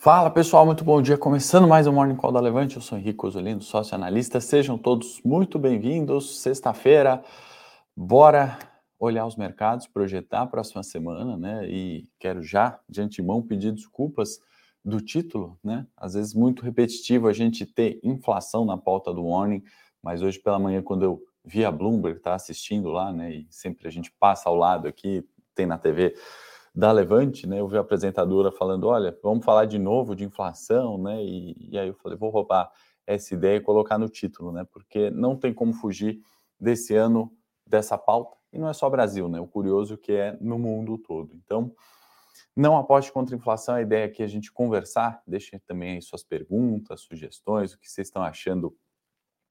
Fala pessoal, muito bom dia. Começando mais um Morning Call da Levante, eu sou Henrique Osolino, sócio analista. Sejam todos muito bem-vindos. Sexta-feira, bora olhar os mercados, projetar a próxima semana, né? E quero já, de antemão, pedir desculpas do título, né? Às vezes muito repetitivo a gente ter inflação na pauta do Morning, mas hoje pela manhã, quando eu vi a Bloomberg, tá assistindo lá, né? E sempre a gente passa ao lado aqui, tem na TV da Levante, né? Eu vi a apresentadora falando, olha, vamos falar de novo de inflação, né? E, e aí eu falei, vou roubar essa ideia e colocar no título, né? Porque não tem como fugir desse ano dessa pauta. E não é só Brasil, né? O curioso que é no mundo todo. Então, não aposte contra a inflação. A ideia é a gente conversar. Deixem também aí suas perguntas, sugestões, o que vocês estão achando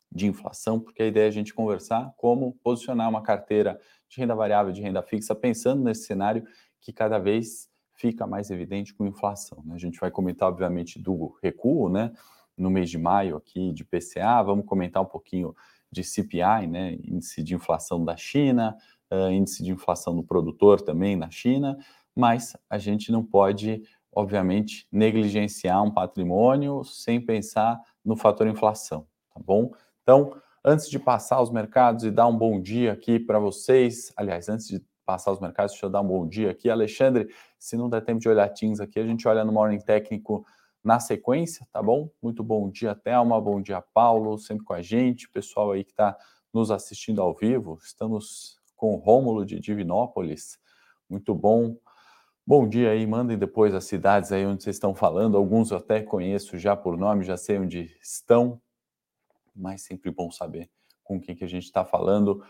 de inflação, porque a ideia é a gente conversar como posicionar uma carteira de renda variável, de renda fixa, pensando nesse cenário que cada vez fica mais evidente com inflação. Né? A gente vai comentar, obviamente, do recuo, né? No mês de maio aqui de PCA, vamos comentar um pouquinho de CPI, né? Índice de inflação da China, uh, índice de inflação do produtor também na China, mas a gente não pode, obviamente, negligenciar um patrimônio sem pensar no fator inflação, tá bom? Então, antes de passar os mercados e dar um bom dia aqui para vocês, aliás, antes de passar os mercados, deixa eu dar um bom dia aqui. Alexandre, se não der tempo de olhar Teams aqui, a gente olha no Morning Técnico na sequência, tá bom? Muito bom dia, Thelma, bom dia, Paulo, sempre com a gente, pessoal aí que está nos assistindo ao vivo. Estamos com o Rômulo de Divinópolis, muito bom. Bom dia aí, mandem depois as cidades aí onde vocês estão falando. Alguns eu até conheço já por nome, já sei onde estão, mas sempre bom saber com quem que a gente está falando.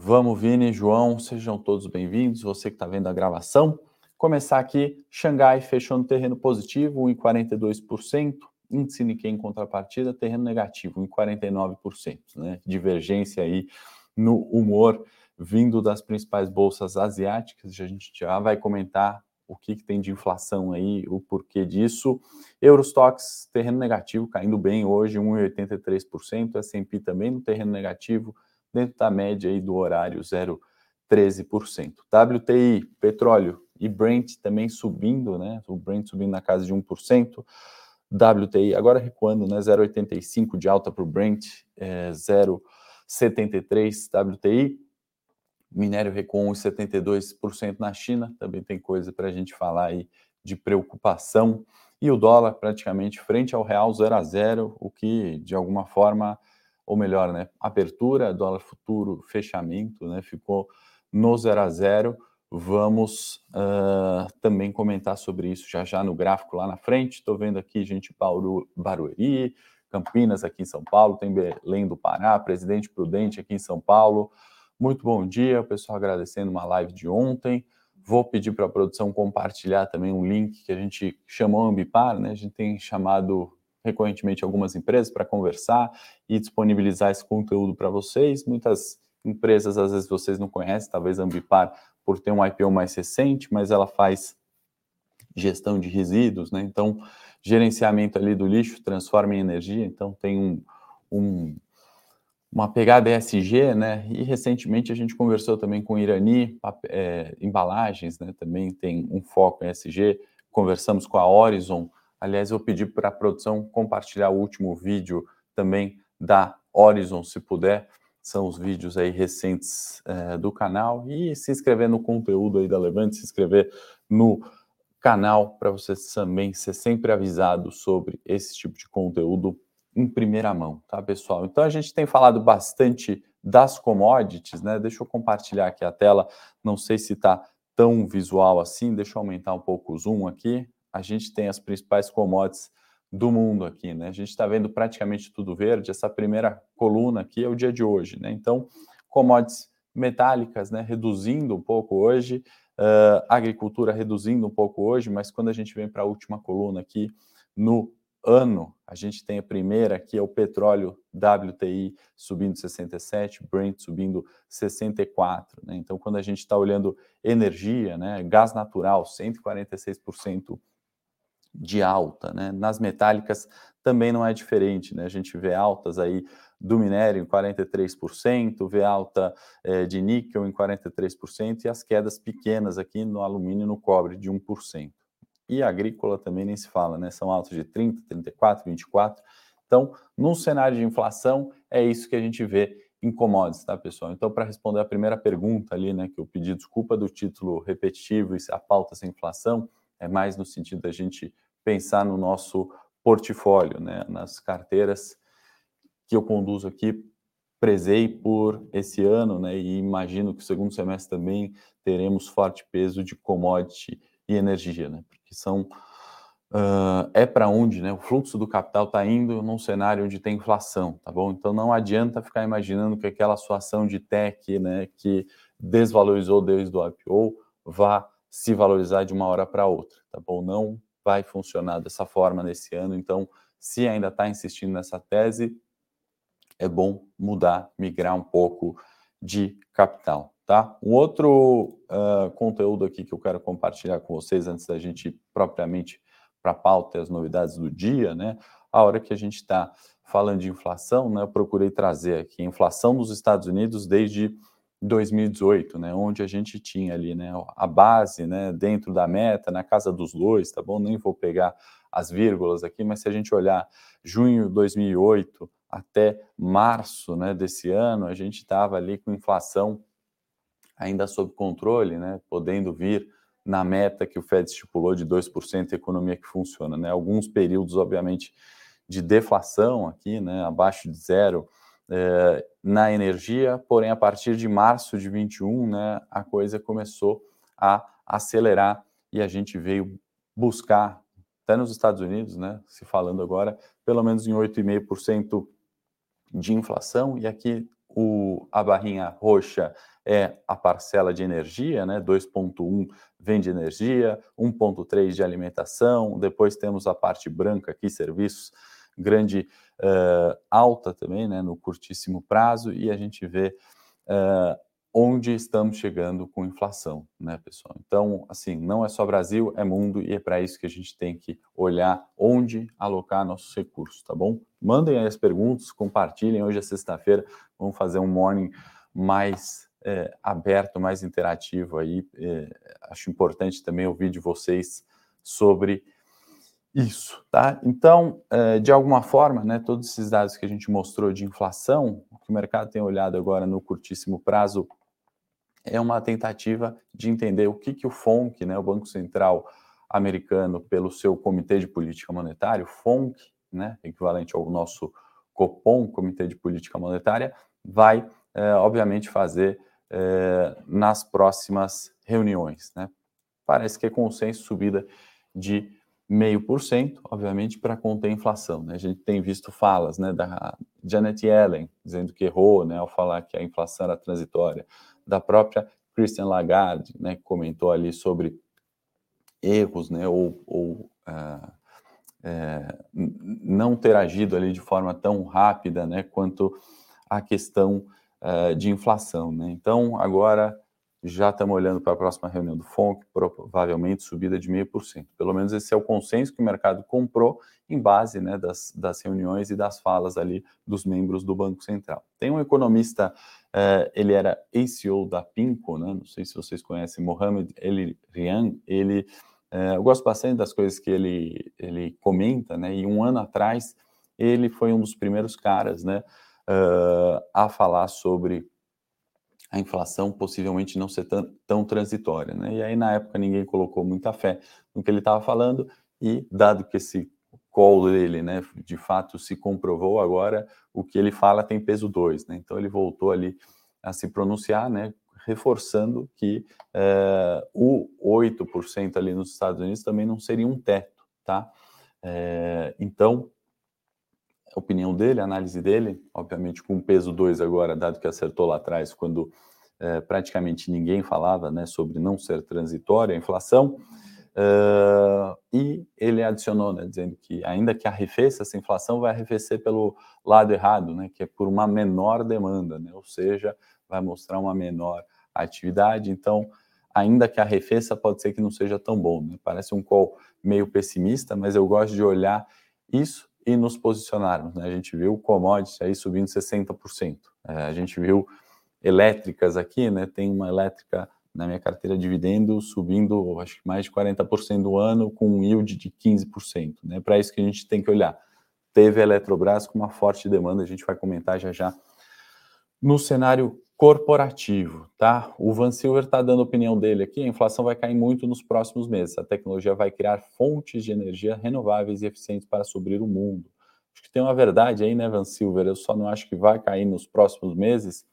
Vamos, Vini, João, sejam todos bem-vindos. Você que está vendo a gravação. Começar aqui, Xangai fechou no terreno positivo, 1,42%. Índice Nikkei em contrapartida, terreno negativo, 1,49%. Né? Divergência aí no humor vindo das principais bolsas asiáticas. A gente já vai comentar o que, que tem de inflação aí, o porquê disso. Eurostox, terreno negativo, caindo bem hoje, 1,83%. S&P também no terreno negativo, dentro da média aí do horário 0,13%. WTI, petróleo e Brent também subindo, né? O Brent subindo na casa de 1%. WTI agora recuando, né? 0,85 de alta para o Brent, é, 0,73 WTI. Minério recuou 1,72% na China, também tem coisa para a gente falar aí de preocupação. E o dólar praticamente frente ao real 0 a 0, o que de alguma forma ou melhor, né, abertura, dólar futuro, fechamento, né, ficou no 0 a 0. Vamos uh, também comentar sobre isso já já no gráfico lá na frente. Estou vendo aqui gente Bauru, Barueri, Campinas aqui em São Paulo, tem Belém do Pará, Presidente Prudente aqui em São Paulo. Muito bom dia, pessoal agradecendo uma live de ontem. Vou pedir para a produção compartilhar também um link que a gente chamou Ambipar, né? A gente tem chamado recorrentemente algumas empresas para conversar e disponibilizar esse conteúdo para vocês. Muitas empresas, às vezes, vocês não conhecem, talvez a Ambipar, por ter um IPO mais recente, mas ela faz gestão de resíduos, né? Então, gerenciamento ali do lixo transforma em energia, então tem um, um uma pegada ESG, né? E recentemente a gente conversou também com Irani, é, embalagens, né? Também tem um foco em ESG. Conversamos com a Horizon, Aliás, eu pedi para a produção compartilhar o último vídeo também da Horizon, se puder. São os vídeos aí recentes é, do canal. E se inscrever no conteúdo aí da Levante, se inscrever no canal para você também ser sempre avisado sobre esse tipo de conteúdo em primeira mão, tá, pessoal? Então a gente tem falado bastante das commodities, né? Deixa eu compartilhar aqui a tela. Não sei se está tão visual assim. Deixa eu aumentar um pouco o zoom aqui a gente tem as principais commodities do mundo aqui, né? A gente está vendo praticamente tudo verde. Essa primeira coluna aqui é o dia de hoje, né? Então, commodities metálicas, né? Reduzindo um pouco hoje, uh, agricultura reduzindo um pouco hoje, mas quando a gente vem para a última coluna aqui no ano, a gente tem a primeira, que é o petróleo WTI subindo 67, Brent subindo 64. Né? Então, quando a gente está olhando energia, né, gás natural, 146% de alta, né? Nas metálicas também não é diferente, né? A gente vê altas aí do minério em 43%, vê alta é, de níquel em 43% e as quedas pequenas aqui no alumínio e no cobre de 1%. e agrícola também nem se fala, né? São altos de 30, 34, 24. Então, num cenário de inflação, é isso que a gente vê em commodities, tá, pessoal? Então, para responder a primeira pergunta ali, né, que eu pedi desculpa do título repetitivo e a pauta sem inflação, é mais no sentido da gente pensar no nosso portfólio, né, nas carteiras que eu conduzo aqui, prezei por esse ano, né, e imagino que o segundo semestre também teremos forte peso de commodity e energia, né, porque são uh, é para onde né, o fluxo do capital está indo num cenário onde tem inflação, tá bom? Então não adianta ficar imaginando que aquela sua ação de tech né, que desvalorizou desde o IPO vá se valorizar de uma hora para outra, tá bom? Não vai funcionar dessa forma nesse ano, então se ainda está insistindo nessa tese, é bom mudar, migrar um pouco de capital, tá? Um outro uh, conteúdo aqui que eu quero compartilhar com vocês antes da gente propriamente para a pauta e as novidades do dia, né? A hora que a gente está falando de inflação, né? Eu procurei trazer aqui inflação dos Estados Unidos desde 2018, né? Onde a gente tinha ali, né? A base, né? Dentro da meta, na casa dos dois, tá bom? Nem vou pegar as vírgulas aqui, mas se a gente olhar junho de 2008 até março, né? Desse ano, a gente estava ali com inflação ainda sob controle, né? Podendo vir na meta que o Fed estipulou de 2% economia que funciona. Né? Alguns períodos, obviamente, de deflação aqui, né? abaixo de zero é, na energia, porém, a partir de março de 21, né, a coisa começou a acelerar e a gente veio buscar, até nos Estados Unidos, né, se falando agora, pelo menos em 8,5% de inflação, e aqui o, a barrinha roxa é a parcela de energia, né? 2.1 vem de energia, 1.3 de alimentação, depois temos a parte branca aqui, serviços, grande uh, alta também, né? No curtíssimo prazo, e a gente vê uh, onde estamos chegando com inflação, né, pessoal? Então, assim, não é só Brasil, é mundo, e é para isso que a gente tem que olhar onde alocar nossos recursos, tá bom? Mandem aí as perguntas, compartilhem, hoje é sexta-feira, vamos fazer um morning mais é, aberto, mais interativo aí. É, acho importante também ouvir de vocês sobre isso, tá? Então, é, de alguma forma, né, todos esses dados que a gente mostrou de inflação, o que o mercado tem olhado agora no curtíssimo prazo, é uma tentativa de entender o que, que o FONC, né, o Banco Central americano, pelo seu Comitê de Política Monetária, o FONC, né, equivalente ao nosso COPOM, Comitê de Política Monetária, vai, é, obviamente, fazer é, nas próximas reuniões. Né? Parece que é consenso subida de meio por cento, obviamente, para conter a inflação. Né? A gente tem visto falas né, da Janet Yellen dizendo que errou né, ao falar que a inflação era transitória, da própria Christian Lagarde, né, que comentou ali sobre erros, né, ou, ou uh, é, não ter agido ali de forma tão rápida, né, quanto a questão uh, de inflação. Né? Então, agora já estamos olhando para a próxima reunião do FONC, provavelmente subida de 0,5%. Pelo menos esse é o consenso que o mercado comprou em base né, das, das reuniões e das falas ali dos membros do Banco Central. Tem um economista, uh, ele era ACO da PINCO, né, não sei se vocês conhecem, Mohamed El Rian, ele, uh, eu gosto bastante das coisas que ele, ele comenta, né, e um ano atrás ele foi um dos primeiros caras, né, uh, a falar sobre a inflação possivelmente não ser tão, tão transitória. Né? E aí, na época, ninguém colocou muita fé no que ele estava falando, e dado que esse call dele, né, de fato se comprovou agora, o que ele fala tem peso 2, né? Então ele voltou ali a se pronunciar, né, reforçando que é, o 8% ali nos Estados Unidos também não seria um teto, tá? É, então, opinião dele, análise dele, obviamente com peso 2 agora, dado que acertou lá atrás, quando é, praticamente ninguém falava né, sobre não ser transitória a inflação, uh, e ele adicionou, né, dizendo que ainda que arrefeça essa inflação, vai arrefecer pelo lado errado, né, que é por uma menor demanda, né, ou seja, vai mostrar uma menor atividade, então, ainda que arrefeça, pode ser que não seja tão bom, né? parece um call meio pessimista, mas eu gosto de olhar isso e nos posicionarmos. Né? A gente viu o commodity aí subindo 60%. É, a gente viu elétricas aqui, né? Tem uma elétrica na minha carteira dividendo subindo, acho que mais de 40% do ano, com um yield de 15%. Né? Para isso que a gente tem que olhar. Teve a Eletrobras com uma forte demanda, a gente vai comentar já já no cenário corporativo, tá? O Van Silver está dando a opinião dele aqui, a inflação vai cair muito nos próximos meses. A tecnologia vai criar fontes de energia renováveis e eficientes para suprir o mundo. Acho que tem uma verdade aí, né, Van Silver? Eu só não acho que vai cair nos próximos meses,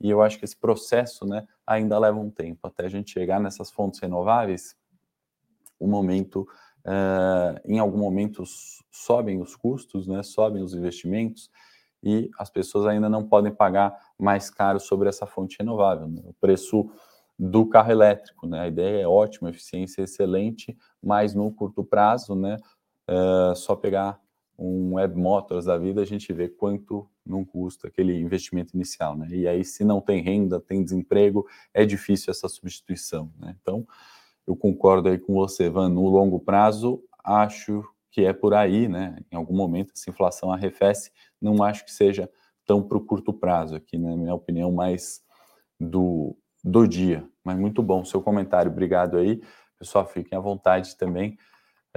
e eu acho que esse processo, né, ainda leva um tempo até a gente chegar nessas fontes renováveis. O momento, uh, em algum momento, sobem os custos, né, sobem os investimentos, e as pessoas ainda não podem pagar mais caro sobre essa fonte renovável. Né? O preço do carro elétrico, né? A ideia é ótima, eficiência excelente, mas no curto prazo, né? Uh, só pegar um Web Motors da vida, a gente vê quanto não custa aquele investimento inicial, né? E aí, se não tem renda, tem desemprego, é difícil essa substituição, né? Então, eu concordo aí com você, Van, no longo prazo, acho que é por aí, né? Em algum momento essa inflação arrefece, não acho que seja tão para o curto prazo aqui, na né? minha opinião, mais do, do dia. Mas muito bom seu comentário, obrigado aí. Pessoal, fiquem à vontade também.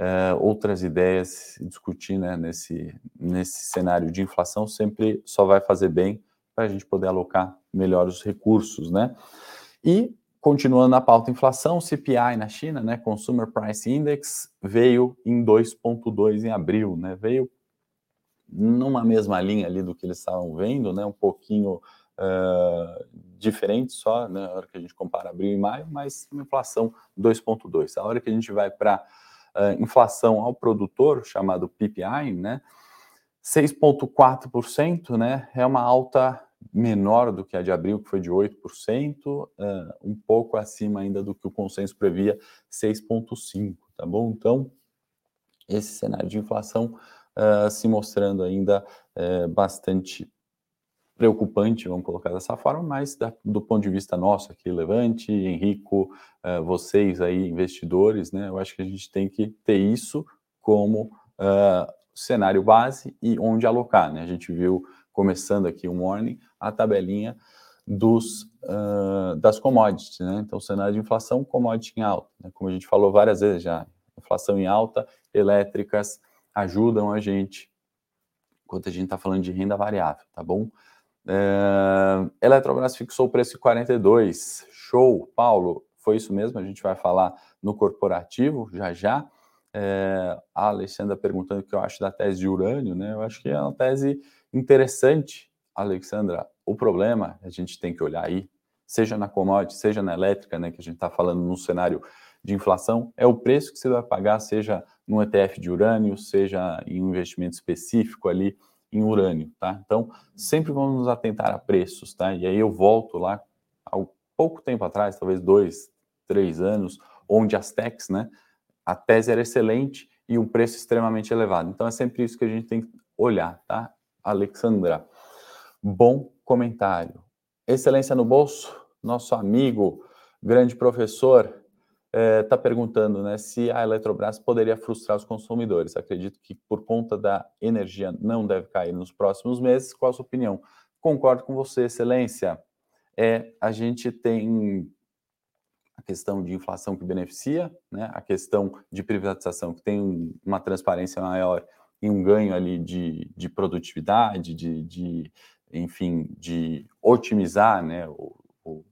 Uh, outras ideias, discutir né, nesse, nesse cenário de inflação sempre só vai fazer bem para a gente poder alocar melhor os recursos, né? E continuando na pauta inflação, CPI na China, né, Consumer Price Index veio em 2.2 em abril, né? Veio numa mesma linha ali do que eles estavam vendo, né? Um pouquinho uh, diferente só, né? Na hora que a gente compara abril e maio, mas inflação 2.2. A hora que a gente vai para uh, inflação ao produtor, chamado PPI, né? 6,4%, né? É uma alta menor do que a de abril, que foi de 8%, uh, um pouco acima ainda do que o consenso previa, 6,5%, tá bom? Então, esse cenário de inflação uh, se mostrando ainda uh, bastante preocupante, vamos colocar dessa forma, mas da, do ponto de vista nosso aqui, Levante, Henrico, uh, vocês aí, investidores, né, eu acho que a gente tem que ter isso como cenário base e onde alocar, né, a gente viu, começando aqui o morning, a tabelinha dos, uh, das commodities, né, então cenário de inflação, commodity em alta, né, como a gente falou várias vezes já, inflação em alta, elétricas ajudam a gente, enquanto a gente está falando de renda variável, tá bom? É, Eletrobras fixou o preço de 42. Show, Paulo. Foi isso mesmo, a gente vai falar no corporativo já já. É, a Alexandra perguntando o que eu acho da tese de urânio, né? Eu acho que é uma tese interessante, Alexandra. O problema, a gente tem que olhar aí, seja na commodity, seja na elétrica, né? Que a gente está falando no cenário de inflação, é o preço que você vai pagar, seja num ETF de urânio, seja em um investimento específico ali em urânio, tá? Então, sempre vamos nos atentar a preços, tá? E aí eu volto lá há pouco tempo atrás, talvez dois, três anos, onde as techs, né? A tese era excelente e um preço extremamente elevado. Então, é sempre isso que a gente tem que olhar, tá? Alexandra, bom comentário. Excelência no bolso, nosso amigo, grande professor está eh, perguntando né, se a Eletrobras poderia frustrar os consumidores. Acredito que por conta da energia não deve cair nos próximos meses. Qual a sua opinião? Concordo com você, Excelência. É, a gente tem a questão de inflação que beneficia, né, a questão de privatização que tem uma transparência maior e um ganho ali de, de produtividade, de, de, enfim, de otimizar né, o, o,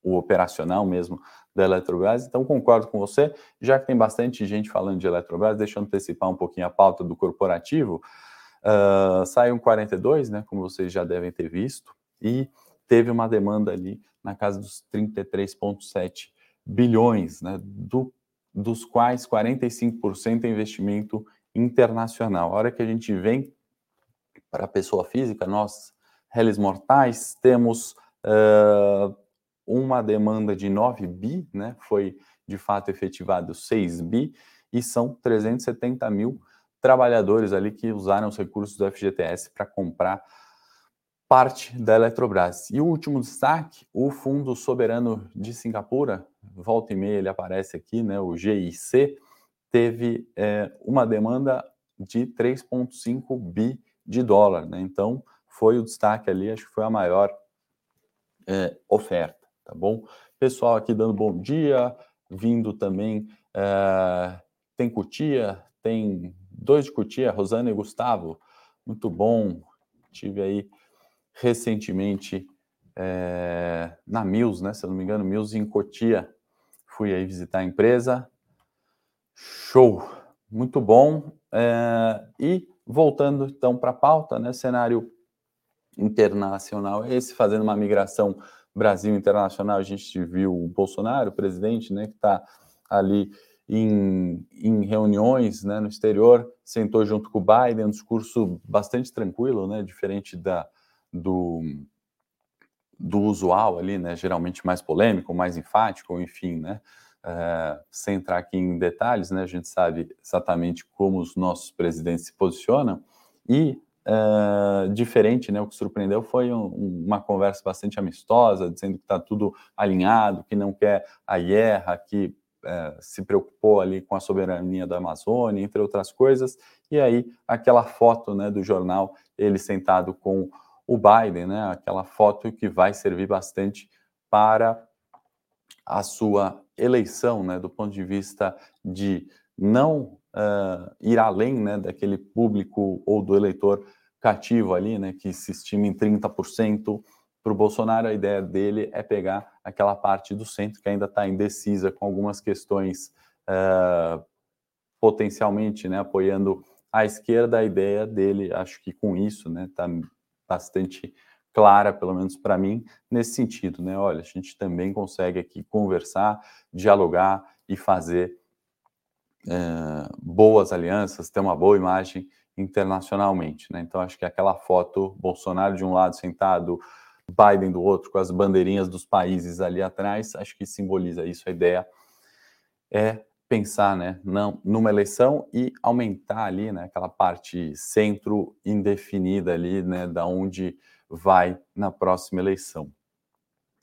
o operacional mesmo da Eletrobras. Então, concordo com você. Já que tem bastante gente falando de Eletrobras, deixa eu antecipar um pouquinho a pauta do corporativo. Uh, saiu um 42, né, como vocês já devem ter visto, e teve uma demanda ali na casa dos 33,7 bilhões, né, do, dos quais 45% é investimento internacional. A hora que a gente vem para a pessoa física, nós, réis mortais, temos uh, uma demanda de 9 bi, né, foi de fato efetivado 6 bi, e são 370 mil trabalhadores ali que usaram os recursos do FGTS para comprar parte da Eletrobras. E o último destaque, o Fundo Soberano de Singapura, volta e meia ele aparece aqui, né, o GIC, teve é, uma demanda de 3,5 bi de dólar. Né? Então, foi o destaque ali, acho que foi a maior é, oferta tá bom? Pessoal aqui dando bom dia, vindo também, é, tem Cutia, tem dois de Cutia, Rosana e Gustavo, muito bom, tive aí recentemente é, na Mills, né, se eu não me engano, Mills em Cotia, fui aí visitar a empresa, show, muito bom, é, e voltando então para a pauta, né, cenário internacional esse, fazendo uma migração Brasil internacional, a gente viu o Bolsonaro, o presidente, né, que está ali em, em, reuniões né, no exterior, sentou junto com o Biden, um discurso bastante tranquilo, né, diferente da, do, do usual ali, né, geralmente mais polêmico, mais enfático, enfim, né, é, sem entrar aqui em detalhes, né, a gente sabe exatamente como os nossos presidentes se posicionam, e Uh, diferente, né? O que surpreendeu foi um, uma conversa bastante amistosa, dizendo que está tudo alinhado, que não quer a guerra, que uh, se preocupou ali com a soberania da Amazônia, entre outras coisas. E aí aquela foto, né, do jornal, ele sentado com o Biden, né? Aquela foto que vai servir bastante para a sua eleição, né? Do ponto de vista de não uh, ir além né, daquele público ou do eleitor cativo ali, né, que se estima em 30%. Para o Bolsonaro, a ideia dele é pegar aquela parte do centro que ainda está indecisa com algumas questões uh, potencialmente né, apoiando a esquerda. A ideia dele, acho que com isso, está né, bastante clara, pelo menos para mim, nesse sentido, né? Olha, a gente também consegue aqui conversar, dialogar e fazer é, boas alianças, ter uma boa imagem internacionalmente. Né? Então, acho que aquela foto, Bolsonaro de um lado sentado, Biden do outro, com as bandeirinhas dos países ali atrás, acho que simboliza isso. A ideia é pensar né, não, numa eleição e aumentar ali né, aquela parte centro indefinida ali, né, da onde vai na próxima eleição.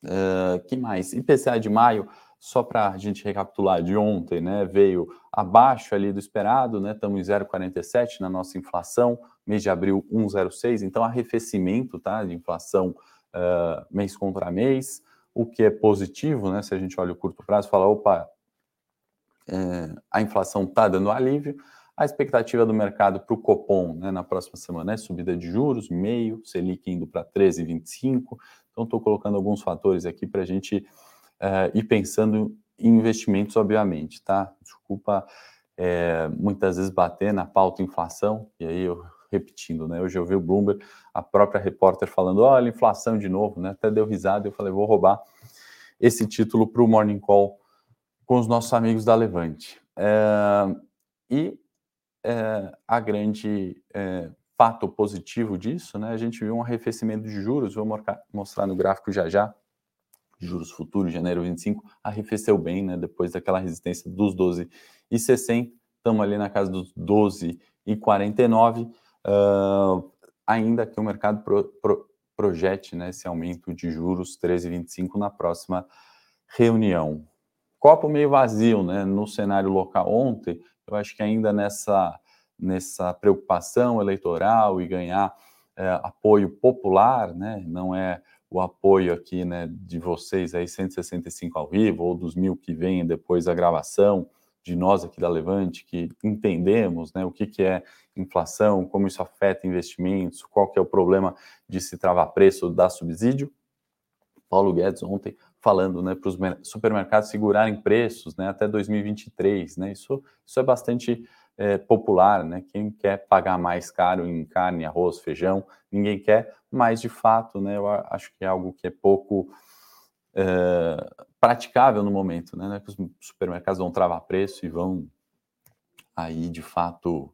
Uh, que mais? IPCA de maio, só para a gente recapitular de ontem, né, veio abaixo ali do esperado, né, estamos em 0,47 na nossa inflação, mês de abril 1,06, então arrefecimento, tá, de inflação uh, mês contra mês, o que é positivo, né, se a gente olha o curto prazo, fala, opa, é, a inflação está dando alívio, a expectativa do mercado para o Copom né, na próxima semana é subida de juros, meio, Selic indo para 13,25. Então, estou colocando alguns fatores aqui para a gente uh, e pensando em investimentos, obviamente, tá? Desculpa é, muitas vezes bater na pauta inflação, e aí eu repetindo, né? Hoje eu vi o Bloomberg, a própria repórter falando, olha, inflação de novo, né? Até deu risada, eu falei, vou roubar esse título para o Morning Call com os nossos amigos da Levante. É, e é, a grande é, fato positivo disso, né? A gente viu um arrefecimento de juros, vou mostrar no gráfico já já, juros futuros, janeiro 25, arrefeceu bem, né? Depois daquela resistência dos 12,60, estamos ali na casa dos 12,49. Uh, ainda que o mercado pro, pro, projete né, esse aumento de juros 13,25 na próxima reunião. Copo meio vazio, né? No cenário local ontem, eu acho que ainda nessa, nessa preocupação eleitoral e ganhar é, apoio popular, né? Não é o apoio aqui né, de vocês aí, 165 ao vivo, ou dos mil que vêm depois da gravação, de nós aqui da Levante, que entendemos né, o que, que é inflação, como isso afeta investimentos, qual que é o problema de se travar preço, dar subsídio. Paulo Guedes ontem falando né, para os supermercados segurarem preços né, até 2023. Né, isso, isso é bastante é, popular, né? Quem quer pagar mais caro em carne, arroz, feijão, ninguém quer, mas de fato, né? Eu acho que é algo que é pouco é, praticável no momento, né? Que os supermercados vão travar preço e vão aí de fato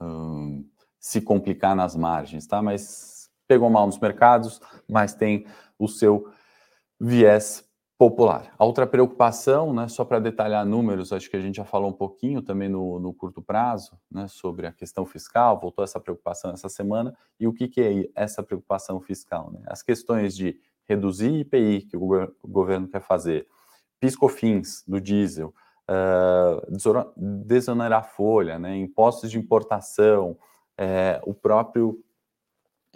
hum, se complicar nas margens, tá? Mas pegou mal nos mercados, mas tem o seu viés popular. A outra preocupação, né, só para detalhar números, acho que a gente já falou um pouquinho também no, no, curto prazo, né, sobre a questão fiscal, voltou essa preocupação essa semana, e o que, que é essa preocupação fiscal? Né? As questões de reduzir IPI, que o, governo, o governo quer fazer, piscofins do diesel, uh, desonerar folha, né, impostos de importação, é, o próprio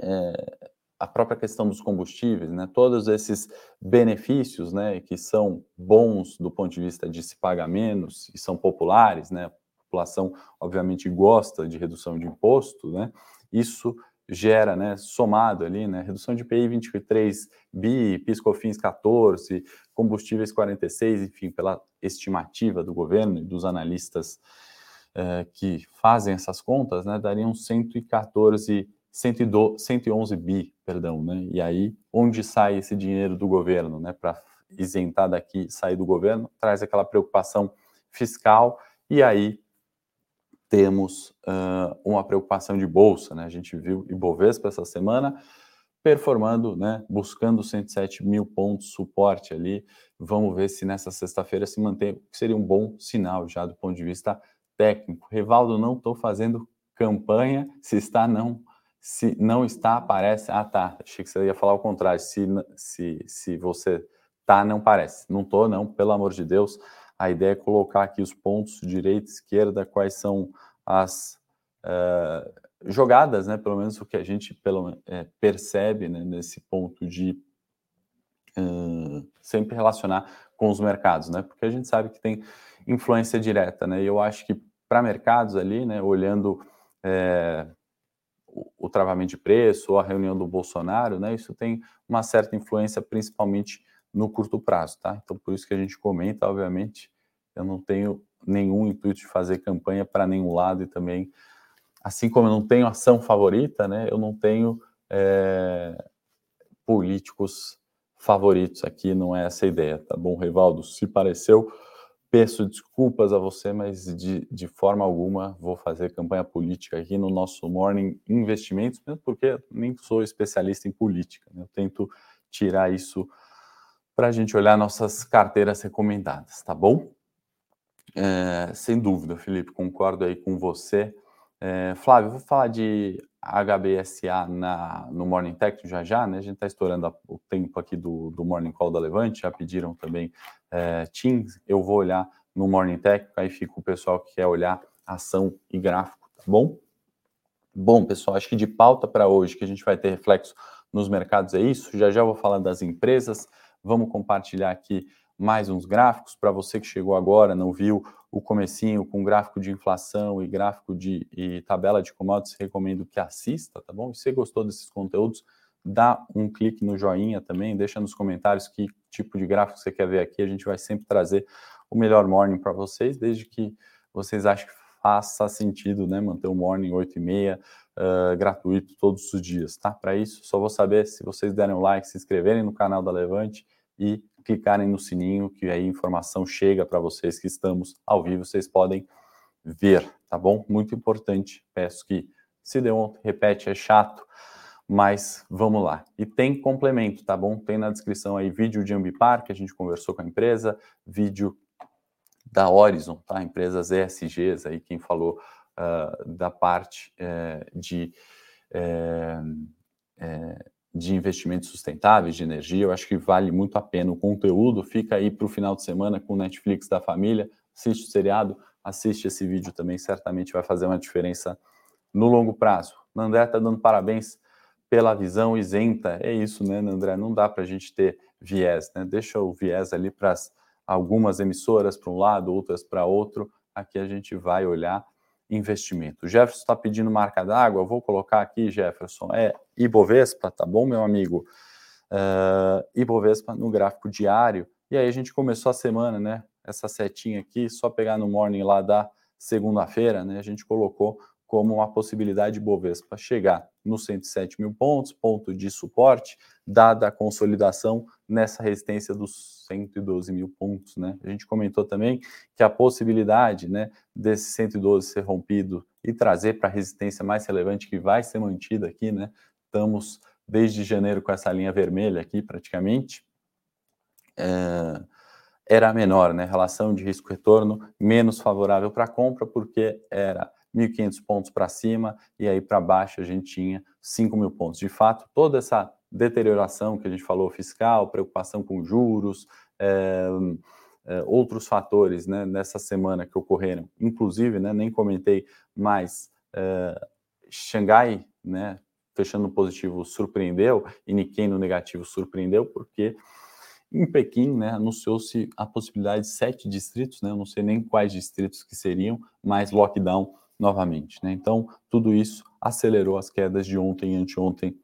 é, a própria questão dos combustíveis, né, todos esses benefícios, né, que são bons do ponto de vista de se pagar menos e são populares, né, a população obviamente gosta de redução de imposto, né, isso gera, né, somado ali, né, redução de IPI 23 bi, PIS/COFINS 14, combustíveis 46, enfim, pela estimativa do governo e dos analistas eh, que fazem essas contas, né, dariam 114 112, 111 bi, perdão, né? E aí, onde sai esse dinheiro do governo, né? Para isentar daqui, sair do governo, traz aquela preocupação fiscal, e aí temos uh, uma preocupação de bolsa, né? A gente viu Ibovespa essa semana performando, né? Buscando 107 mil pontos suporte ali. Vamos ver se nessa sexta-feira se mantém, que seria um bom sinal já do ponto de vista técnico. Rivaldo, não estou fazendo campanha, se está, não se não está, aparece. Ah, tá. Achei que você ia falar o contrário. Se, se, se você tá, não parece. Não tô, não, pelo amor de Deus. A ideia é colocar aqui os pontos direita, esquerda, quais são as uh, jogadas, né? Pelo menos o que a gente pelo, é, percebe né, nesse ponto de uh, sempre relacionar com os mercados, né? Porque a gente sabe que tem influência direta, né? E eu acho que para mercados ali, né? Olhando é, o, travamento de preço ou a reunião do Bolsonaro, né, isso tem uma certa influência, principalmente no curto prazo, tá? Então, por isso que a gente comenta, obviamente, eu não tenho nenhum intuito de fazer campanha para nenhum lado e também, assim como eu não tenho ação favorita, né, eu não tenho é, políticos favoritos aqui, não é essa a ideia, tá bom, Rivaldo? Se pareceu, Peço desculpas a você, mas de, de forma alguma vou fazer campanha política aqui no nosso Morning Investimentos, mesmo porque nem sou especialista em política. Né? Eu tento tirar isso para a gente olhar nossas carteiras recomendadas, tá bom? É, sem dúvida, Felipe, concordo aí com você. É, Flávio, vou falar de HBSA na, no Morning Tech já já, né? A gente está estourando a, o tempo aqui do, do Morning Call da Levante, já pediram também é, Teams. Eu vou olhar no Morning Tech, aí fica o pessoal que quer olhar ação e gráfico, tá bom? Bom, pessoal, acho que de pauta para hoje, que a gente vai ter reflexo nos mercados, é isso. Já já vou falar das empresas. Vamos compartilhar aqui mais uns gráficos para você que chegou agora, não viu o comecinho com gráfico de inflação e gráfico de e tabela de commodities, recomendo que assista, tá bom? Se você gostou desses conteúdos, dá um clique no joinha também, deixa nos comentários que tipo de gráfico você quer ver aqui, a gente vai sempre trazer o melhor morning para vocês, desde que vocês achem que faça sentido, né, manter o morning 8 e meia uh, gratuito todos os dias, tá? Para isso, só vou saber se vocês derem um like, se inscreverem no canal da Levante e clicarem no sininho, que aí a informação chega para vocês que estamos ao vivo, vocês podem ver, tá bom? Muito importante, peço que se deu repete, é chato, mas vamos lá. E tem complemento, tá bom? Tem na descrição aí vídeo de Ambipar, que a gente conversou com a empresa, vídeo da Horizon, tá? Empresas ESGs aí, quem falou uh, da parte uh, de uh, de investimentos sustentáveis, de energia. Eu acho que vale muito a pena o conteúdo. Fica aí para o final de semana com o Netflix da família. Assiste o seriado, assiste esse vídeo também. Certamente vai fazer uma diferença no longo prazo. Nandré está dando parabéns pela visão isenta. É isso, né, André? Não dá para a gente ter viés, né? Deixa o viés ali para algumas emissoras para um lado, outras para outro. Aqui a gente vai olhar investimento. O Jefferson está pedindo marca d'água, vou colocar aqui, Jefferson, é Ibovespa, tá bom, meu amigo? Uh, Ibovespa no gráfico diário. E aí a gente começou a semana, né? Essa setinha aqui, só pegar no morning lá da segunda-feira, né? A gente colocou como uma possibilidade de Bovespa chegar nos 107 mil pontos, ponto de suporte, dada a consolidação nessa resistência dos 112 mil pontos. Né? A gente comentou também que a possibilidade né, desse 112 ser rompido e trazer para a resistência mais relevante que vai ser mantida aqui, né? Estamos desde janeiro com essa linha vermelha aqui praticamente. É, era menor, né? Relação de risco-retorno menos favorável para compra, porque era 1.500 pontos para cima e aí para baixo a gente tinha 5 mil pontos. De fato, toda essa deterioração que a gente falou, fiscal, preocupação com juros, é, é, outros fatores né, nessa semana que ocorreram, inclusive, né, nem comentei, mas é, Xangai, né, fechando no positivo surpreendeu e Nikkei no negativo surpreendeu porque em Pequim, né, anunciou-se a possibilidade de sete distritos, né, eu não sei nem quais distritos que seriam, mas lockdown novamente. Né? Então, tudo isso acelerou as quedas de ontem e anteontem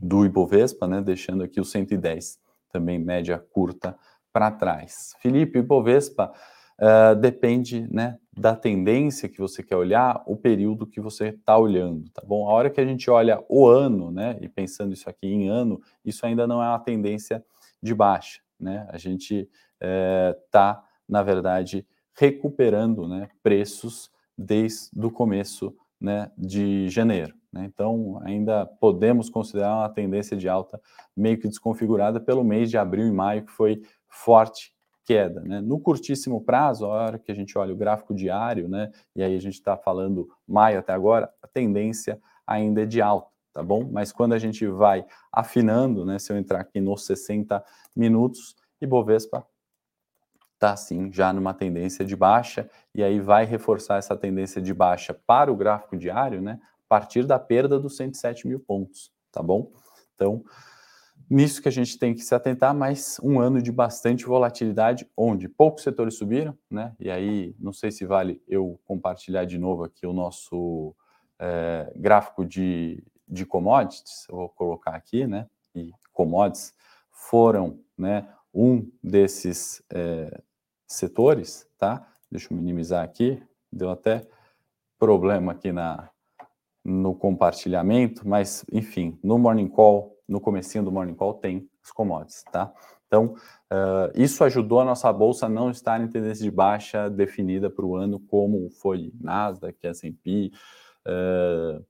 do Ibovespa, né, deixando aqui o 110 também média curta para trás. Felipe, Ibovespa uh, depende né, da tendência que você quer olhar, o período que você está olhando, tá bom? A hora que a gente olha o ano, né, e pensando isso aqui em ano, isso ainda não é uma tendência de baixa, né? A gente está, eh, na verdade, recuperando né, preços desde o começo né, de janeiro. Né? Então, ainda podemos considerar uma tendência de alta meio que desconfigurada pelo mês de abril e maio, que foi forte queda. Né? No curtíssimo prazo, a hora que a gente olha o gráfico diário, né, e aí a gente está falando maio até agora, a tendência ainda é de alta, tá bom? Mas quando a gente vai afinando, né, se eu entrar aqui nos 60 minutos, Ibovespa está assim já numa tendência de baixa e aí vai reforçar essa tendência de baixa para o gráfico diário, né? A partir da perda dos 107 mil pontos, tá bom? Então, nisso que a gente tem que se atentar, mas um ano de bastante volatilidade, onde poucos setores subiram, né? E aí, não sei se vale eu compartilhar de novo aqui o nosso é, gráfico de, de commodities, eu vou colocar aqui, né? E commodities foram, né? Um desses é, setores, tá? Deixa eu minimizar aqui, deu até problema aqui na, no compartilhamento, mas enfim, no Morning Call, no comecinho do Morning Call tem os commodities, tá? Então, uh, isso ajudou a nossa bolsa a não estar em tendência de baixa definida para o ano, como foi Nasdaq, S&P, uh,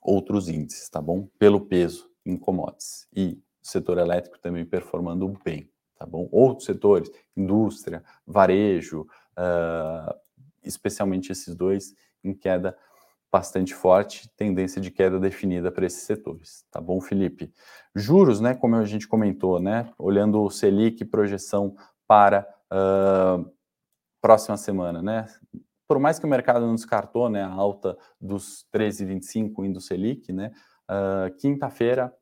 outros índices, tá bom? Pelo peso em commodities. E setor elétrico também performando bem, tá bom? Outros setores, indústria, varejo, uh, especialmente esses dois, em queda bastante forte, tendência de queda definida para esses setores, tá bom, Felipe? Juros, né, como a gente comentou, né, olhando o Selic, projeção para uh, próxima semana, né, por mais que o mercado não descartou, né, a alta dos 13,25 indo Selic, né, uh, quinta-feira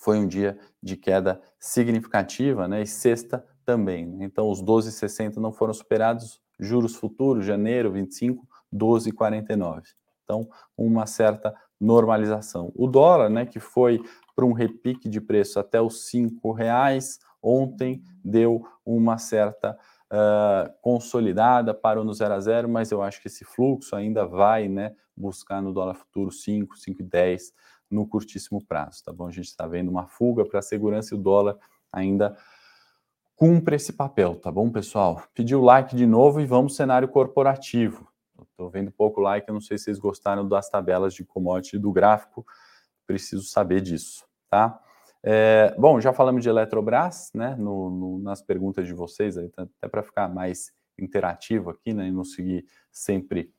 foi um dia de queda significativa, né? E sexta também. Né? Então, os 12,60 não foram superados. Juros futuros, janeiro 25, 12,49. Então, uma certa normalização. O dólar, né, que foi para um repique de preço até os cinco reais, ontem deu uma certa uh, consolidada, parou no 0 a 0, mas eu acho que esse fluxo ainda vai, né, buscar no dólar futuro 5, 5,10 no curtíssimo prazo, tá bom? A gente está vendo uma fuga para a segurança e o dólar ainda cumpre esse papel, tá bom, pessoal? Pedi o like de novo e vamos cenário corporativo. Estou vendo pouco like, eu não sei se vocês gostaram das tabelas de commodity do gráfico, preciso saber disso, tá? É, bom, já falamos de Eletrobras, né, no, no, nas perguntas de vocês, tá, até para ficar mais interativo aqui, né, e não seguir sempre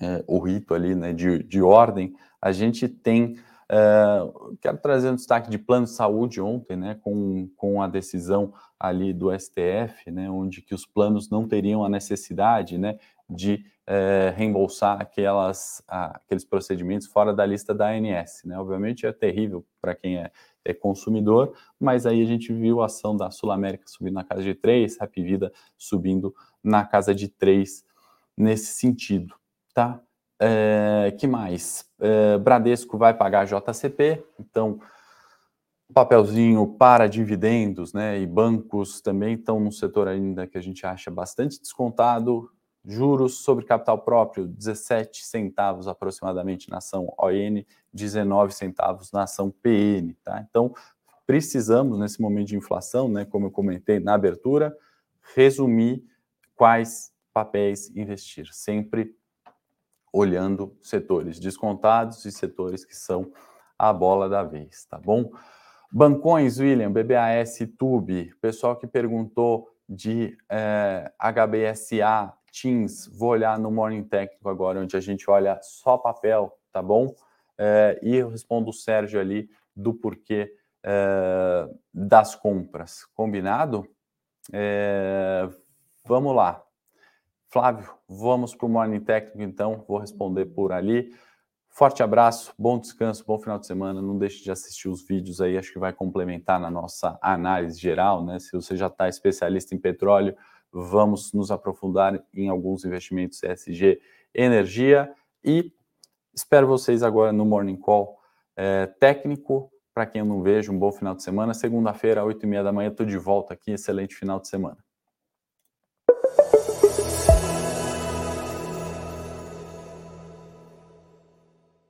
é, o rito ali, né, de, de ordem, a gente tem. Uh, quero trazer um destaque de plano de saúde ontem, né, com, com a decisão ali do STF, né, onde que os planos não teriam a necessidade, né, de uh, reembolsar aquelas, aqueles procedimentos fora da lista da ANS, né, obviamente é terrível para quem é, é, consumidor, mas aí a gente viu a ação da Sul América subindo na casa de 3, Happy Vida subindo na casa de 3 nesse sentido, tá? É, que mais? É, Bradesco vai pagar JCP, então papelzinho para dividendos, né? E bancos também estão no setor ainda que a gente acha bastante descontado. Juros sobre capital próprio, 17 centavos aproximadamente na ação ON, 19 centavos na ação PN, tá? Então, precisamos, nesse momento de inflação, né, como eu comentei na abertura, resumir quais papéis investir. Sempre olhando setores descontados e setores que são a bola da vez, tá bom? Bancões, William, BBAS, Tube, pessoal que perguntou de é, eh, HBSA, Teams, vou olhar no Morning Técnico agora, onde a gente olha só papel, tá bom? É, e eu respondo o Sérgio ali do porquê é, das compras, combinado? vamos lá. Flávio, vamos para o Morning Técnico, então, vou responder por ali. Forte abraço, bom descanso, bom final de semana. Não deixe de assistir os vídeos aí, acho que vai complementar na nossa análise geral, né? Se você já está especialista em petróleo, vamos nos aprofundar em alguns investimentos ESG, energia e espero vocês agora no Morning Call é, técnico. Para quem eu não vejo, um bom final de semana. Segunda-feira, 8 e meia da manhã, estou de volta aqui. Excelente final de semana.